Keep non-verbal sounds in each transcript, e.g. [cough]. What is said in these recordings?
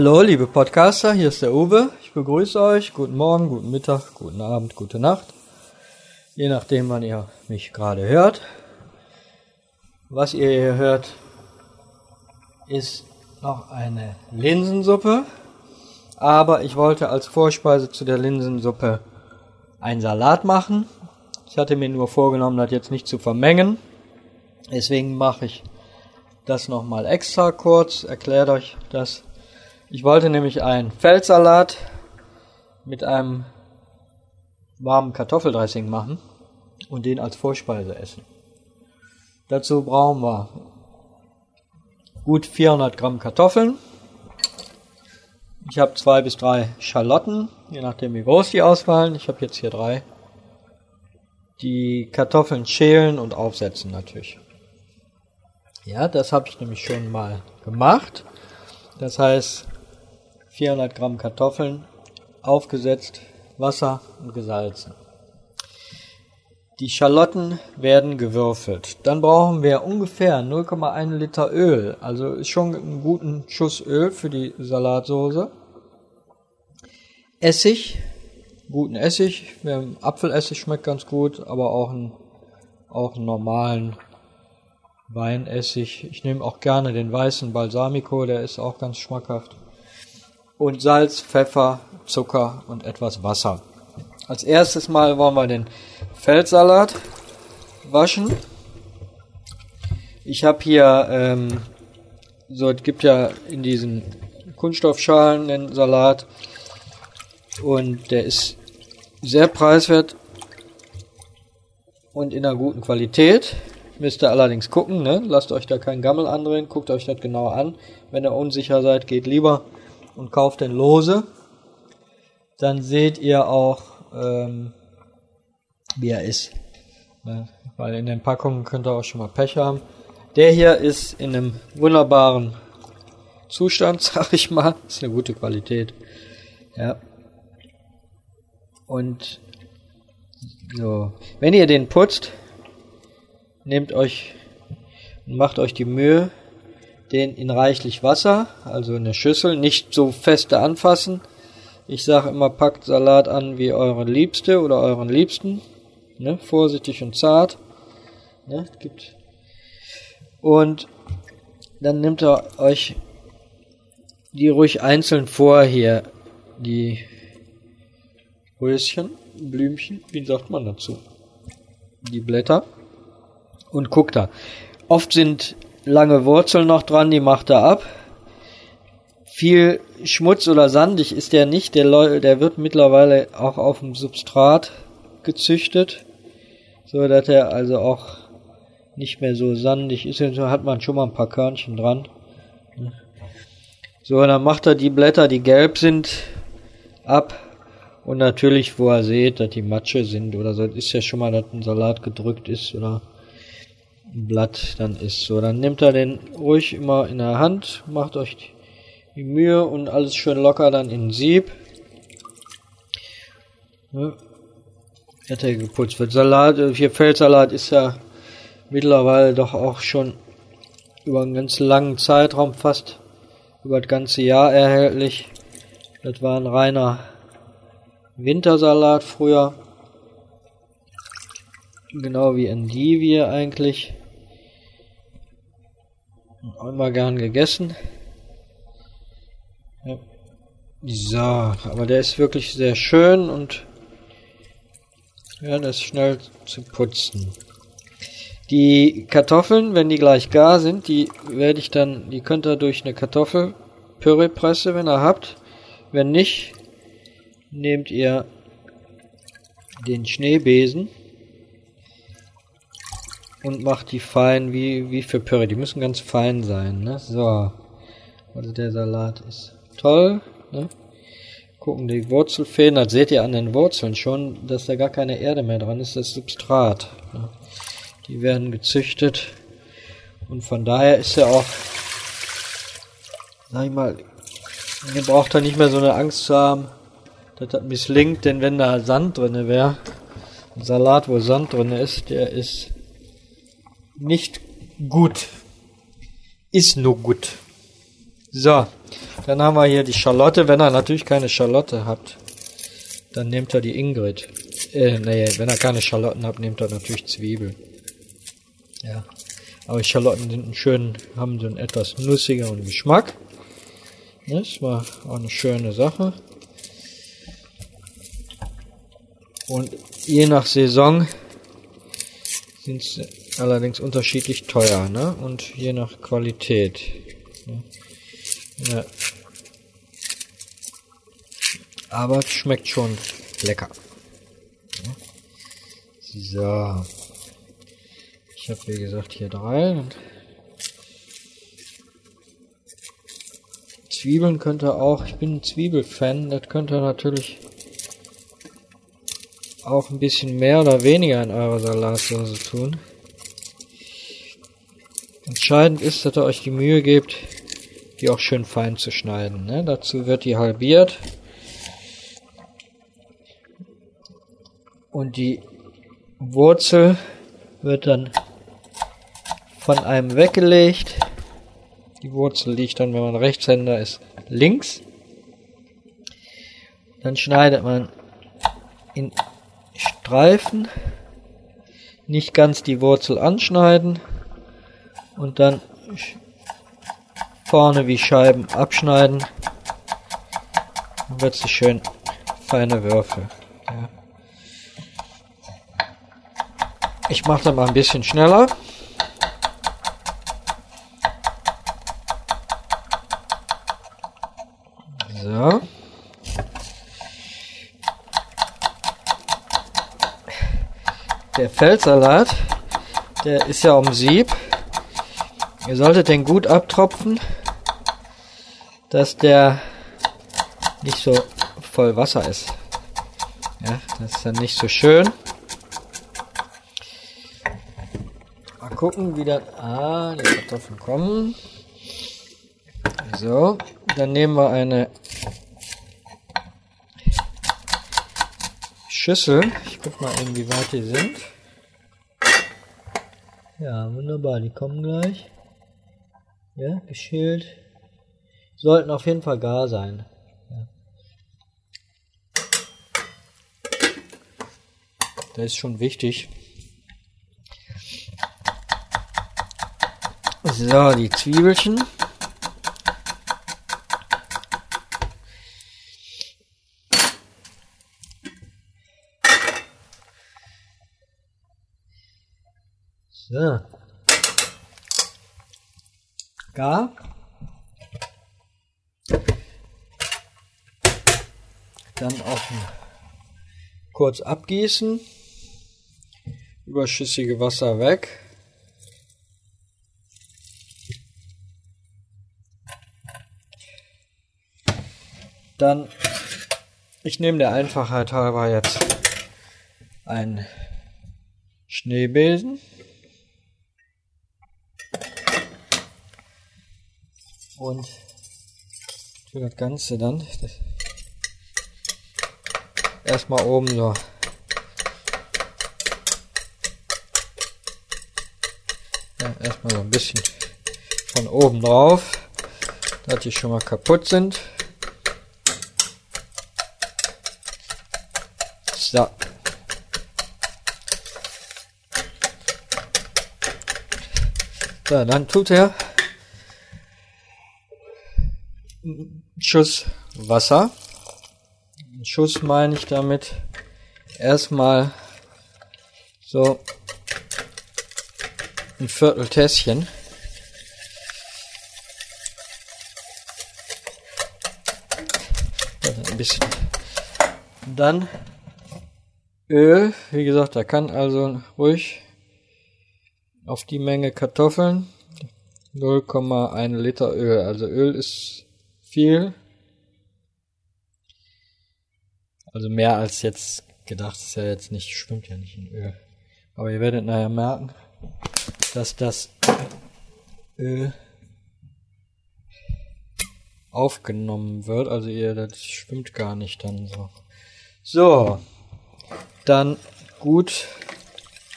Hallo, liebe Podcaster, hier ist der Uwe. Ich begrüße euch. Guten Morgen, guten Mittag, guten Abend, gute Nacht. Je nachdem, wann ihr mich gerade hört. Was ihr hier hört, ist noch eine Linsensuppe. Aber ich wollte als Vorspeise zu der Linsensuppe einen Salat machen. Ich hatte mir nur vorgenommen, das jetzt nicht zu vermengen. Deswegen mache ich das nochmal extra kurz, erklärt euch das. Ich wollte nämlich einen Feldsalat mit einem warmen Kartoffeldressing machen und den als Vorspeise essen. Dazu brauchen wir gut 400 Gramm Kartoffeln. Ich habe zwei bis drei Schalotten, je nachdem wie groß die ausfallen. Ich habe jetzt hier drei. Die Kartoffeln schälen und aufsetzen natürlich. Ja, das habe ich nämlich schon mal gemacht. Das heißt, 400 Gramm Kartoffeln aufgesetzt, Wasser und gesalzen. Die Schalotten werden gewürfelt. Dann brauchen wir ungefähr 0,1 Liter Öl. Also ist schon einen guten Schuss Öl für die Salatsoße. Essig, guten Essig. Apfelessig schmeckt ganz gut, aber auch einen, auch einen normalen Weinessig. Ich nehme auch gerne den weißen Balsamico, der ist auch ganz schmackhaft. Und Salz, Pfeffer, Zucker und etwas Wasser. Als erstes Mal wollen wir den Feldsalat waschen. Ich habe hier, ähm, so es gibt ja in diesen Kunststoffschalen den Salat und der ist sehr preiswert und in einer guten Qualität. Müsst ihr allerdings gucken, ne? Lasst euch da keinen Gammel andrehen, guckt euch das genau an. Wenn ihr unsicher seid, geht lieber und kauft den lose. Dann seht ihr auch, ähm, wie er ist. Ne? Weil in den Packungen könnt ihr auch schon mal Pech haben. Der hier ist in einem wunderbaren Zustand, [laughs] sag ich mal. Ist eine gute Qualität. Ja. Und so, wenn ihr den putzt, nehmt euch und macht euch die Mühe, den in reichlich Wasser, also in der Schüssel, nicht so feste anfassen. Ich sage immer, packt Salat an wie eure Liebste oder euren Liebsten. Ne? Vorsichtig und zart. Ne? Gibt. Und dann nehmt ihr euch die ruhig einzeln vor hier, die Röschen, Blümchen, wie sagt man dazu? Die Blätter und guckt da. Oft sind lange Wurzeln noch dran, die macht er ab. Viel Schmutz oder sandig ist der nicht, der, der wird mittlerweile auch auf dem Substrat gezüchtet, so dass er also auch nicht mehr so sandig ist. So hat man schon mal ein paar Körnchen dran. So, dann macht er die Blätter, die gelb sind, ab. Und natürlich, wo er seht, dass die Matsche sind oder so, ist ja schon mal, dass ein Salat gedrückt ist oder Blatt dann ist. So, dann nehmt er den ruhig immer in der Hand, macht euch die Mühe und alles schön locker dann in Sieb. Ja. Hat er geputzt wird. Salat, äh, hier Feldsalat ist ja mittlerweile doch auch schon über einen ganz langen Zeitraum, fast über das ganze Jahr erhältlich. Das war ein reiner Wintersalat früher. Genau wie Endivie eigentlich. Immer gern gegessen. Ja. So, aber der ist wirklich sehr schön und ja, der ist schnell zu putzen. Die Kartoffeln, wenn die gleich gar sind, die werde ich dann, die könnt ihr durch eine Kartoffelpüreepresse, wenn ihr habt. Wenn nicht, nehmt ihr den Schneebesen und macht die fein wie, wie für Püree. Die müssen ganz fein sein, ne? So. Also der Salat ist toll, ne? Gucken, die Wurzelfäden, das seht ihr an den Wurzeln schon, dass da gar keine Erde mehr dran ist, das Substrat. Ne? Die werden gezüchtet und von daher ist er auch, sag ich mal, ihr braucht da nicht mehr so eine Angst zu haben, dass das misslingt, denn wenn da Sand drinne wäre, Salat, wo Sand drin ist, der ist nicht gut. Ist nur gut. So, dann haben wir hier die Schalotte. Wenn ihr natürlich keine Schalotte habt, dann nehmt ihr die Ingrid. Äh, nee, wenn ihr keine Schalotten habt, nehmt ihr natürlich Zwiebeln. Ja. Aber Schalotten sind einen schönen, haben so einen etwas nussigeren Geschmack. Das war auch eine schöne Sache. Und je nach Saison sind sie allerdings unterschiedlich teuer, ne? Und je nach Qualität. Ne? Ja. Aber es schmeckt schon lecker. So. Ich habe wie gesagt hier drei. Zwiebeln könnte auch, ich bin ein Zwiebelfan, das könnte natürlich auch ein bisschen mehr oder weniger in eurer Salatsauce tun. Entscheidend ist, dass ihr euch die Mühe gebt, die auch schön fein zu schneiden. Ne? Dazu wird die halbiert. Und die Wurzel wird dann von einem weggelegt. Die Wurzel liegt dann, wenn man Rechtshänder ist, links. Dann schneidet man in Streifen, nicht ganz die Wurzel anschneiden und dann vorne wie Scheiben abschneiden. Dann wird sie schön feine Würfel. Ja. Ich mache dann mal ein bisschen schneller. So. Der Feldsalat, der ist ja um Sieb. Ihr solltet den gut abtropfen, dass der nicht so voll Wasser ist. Ja, das ist dann nicht so schön. gucken, wie das. Ah, die Kartoffeln kommen. So, dann nehmen wir eine Schüssel. Ich guck mal eben, wie weit die sind. Ja, wunderbar, die kommen gleich. Ja, geschält. Sollten auf jeden Fall gar sein. Ja. Das ist schon wichtig. So, die Zwiebelchen. So. Gar. Dann auch kurz abgießen. Überschüssige Wasser weg. Dann, ich nehme der Einfachheit halber jetzt einen Schneebesen. Und für das Ganze dann erstmal oben so ja, erstmal so ein bisschen von oben drauf, dass die schon mal kaputt sind. So. So, dann tut er einen Schuss Wasser. Einen Schuss meine ich damit erstmal so ein Viertel Tässchen. Ein bisschen. Dann Öl, wie gesagt, da kann also ruhig auf die Menge Kartoffeln 0,1 Liter Öl. Also Öl ist viel. Also mehr als jetzt gedacht, ist ja jetzt nicht, schwimmt ja nicht in Öl. Aber ihr werdet nachher merken, dass das Öl aufgenommen wird. Also ihr, das schwimmt gar nicht dann so. So, dann gut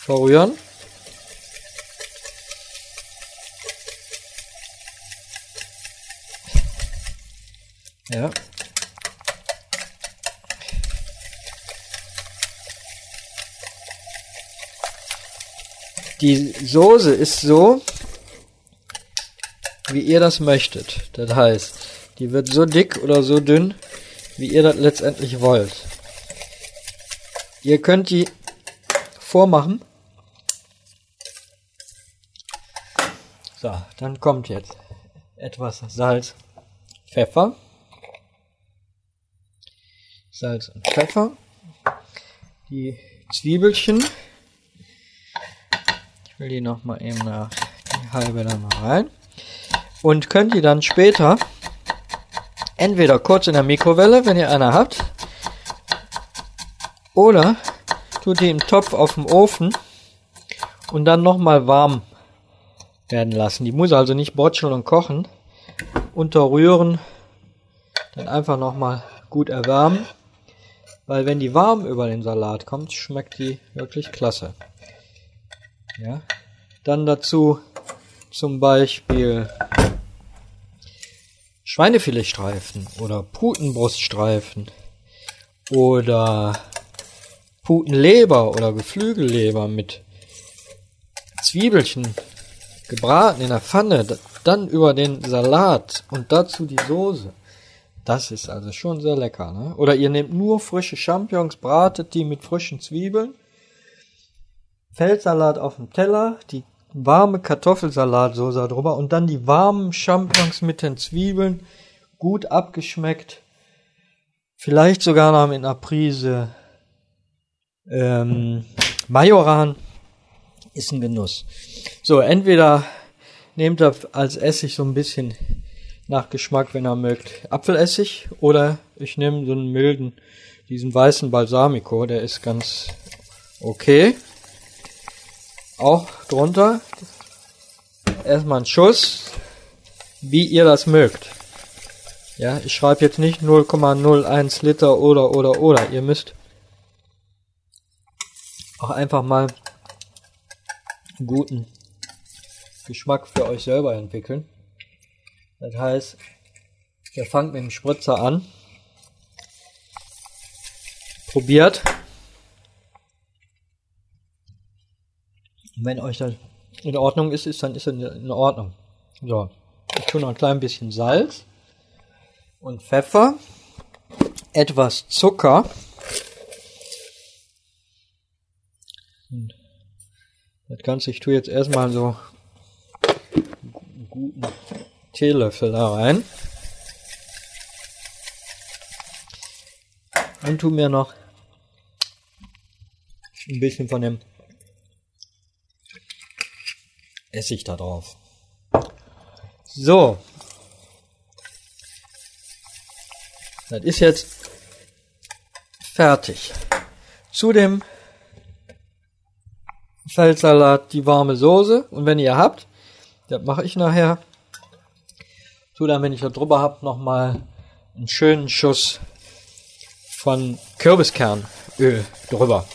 verrühren. Ja. Die Soße ist so, wie ihr das möchtet. Das heißt, die wird so dick oder so dünn, wie ihr das letztendlich wollt. Ihr könnt die vormachen. So, dann kommt jetzt etwas Salz, Pfeffer. Salz und Pfeffer. Die Zwiebelchen. Ich will die noch mal eben nach die halbe da mal rein. Und könnt ihr dann später entweder kurz in der Mikrowelle, wenn ihr eine habt, oder tut die im Topf auf dem Ofen und dann nochmal warm werden lassen. Die muss also nicht brotzeln und kochen. Unterrühren, dann einfach nochmal gut erwärmen. Weil wenn die warm über den Salat kommt, schmeckt die wirklich klasse. Ja. Dann dazu zum Beispiel Schweinefiletstreifen oder Putenbruststreifen oder Putenleber oder Geflügelleber mit Zwiebelchen gebraten in der Pfanne, dann über den Salat und dazu die Soße. Das ist also schon sehr lecker. Ne? Oder ihr nehmt nur frische Champignons, bratet die mit frischen Zwiebeln, Feldsalat auf dem Teller, die warme Kartoffelsalatsoße drüber und dann die warmen Champignons mit den Zwiebeln, gut abgeschmeckt. Vielleicht sogar noch mit einer Prise ähm, Majoran ist ein Genuss. So, entweder nehmt ihr als Essig so ein bisschen nach Geschmack, wenn ihr mögt, Apfelessig oder ich nehme so einen milden, diesen weißen Balsamico, der ist ganz okay. Auch drunter erstmal einen Schuss, wie ihr das mögt. Ja, ich schreibe jetzt nicht 0,01 Liter oder oder oder. Ihr müsst auch einfach mal guten Geschmack für euch selber entwickeln. Das heißt, ihr fangt mit dem Spritzer an, probiert. Und wenn euch das in Ordnung ist, ist dann ist es in Ordnung. So, ich tue noch ein klein bisschen Salz und Pfeffer, etwas Zucker Und das Ganze, ich tue jetzt erstmal so einen guten Teelöffel da rein. Und tu mir noch ein bisschen von dem Essig da drauf. So. Das ist jetzt fertig. Zu dem Feldsalat, die warme Soße. Und wenn ihr habt, das mache ich nachher, tu dann, wenn ich da drüber habt, nochmal einen schönen Schuss von Kürbiskernöl drüber.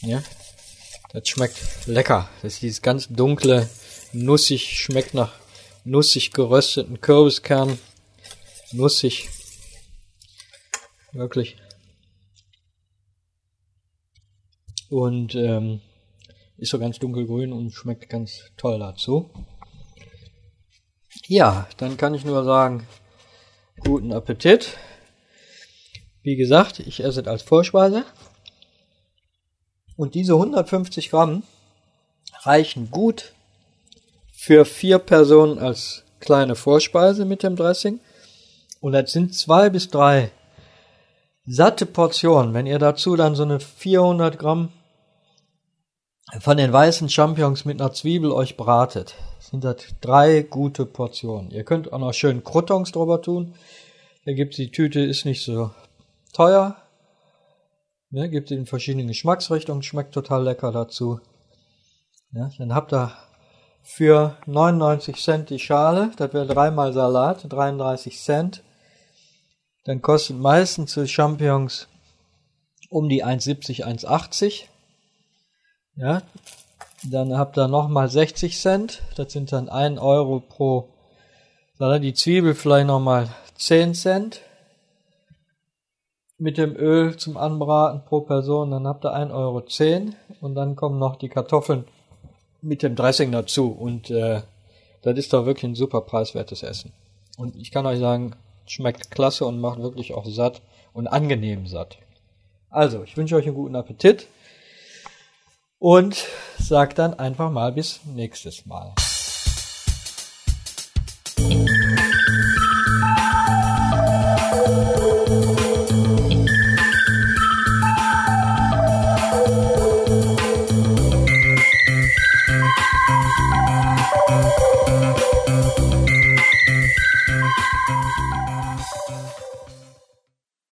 Ja, das schmeckt lecker. Das ist dieses ganz dunkle, nussig, schmeckt nach nussig gerösteten Kürbiskern. Nussig. Wirklich und ähm, ist so ganz dunkelgrün und schmeckt ganz toll dazu. Ja, dann kann ich nur sagen, guten Appetit. Wie gesagt, ich esse es als Vorspeise. Und diese 150 Gramm reichen gut für vier Personen als kleine Vorspeise mit dem Dressing. Und das sind zwei bis drei satte Portionen. Wenn ihr dazu dann so eine 400 Gramm von den weißen Champignons mit einer Zwiebel euch bratet, sind das drei gute Portionen. Ihr könnt auch noch schön Croutons drüber tun. Da gibt's die Tüte, ist nicht so teuer. Ne, gibt in verschiedenen Geschmacksrichtungen, schmeckt total lecker dazu. Ja, dann habt ihr für 99 Cent die Schale, das wäre dreimal Salat, 33 Cent. Dann kostet meistens die Champignons um die 1,70, 1,80. Ja, dann habt ihr nochmal 60 Cent. Das sind dann 1 Euro pro Dann die Zwiebel vielleicht nochmal 10 Cent mit dem Öl zum Anbraten pro Person, dann habt ihr 1,10 Euro und dann kommen noch die Kartoffeln mit dem Dressing dazu und äh, das ist doch wirklich ein super preiswertes Essen. Und ich kann euch sagen, schmeckt klasse und macht wirklich auch satt und angenehm satt. Also, ich wünsche euch einen guten Appetit und sag dann einfach mal bis nächstes Mal.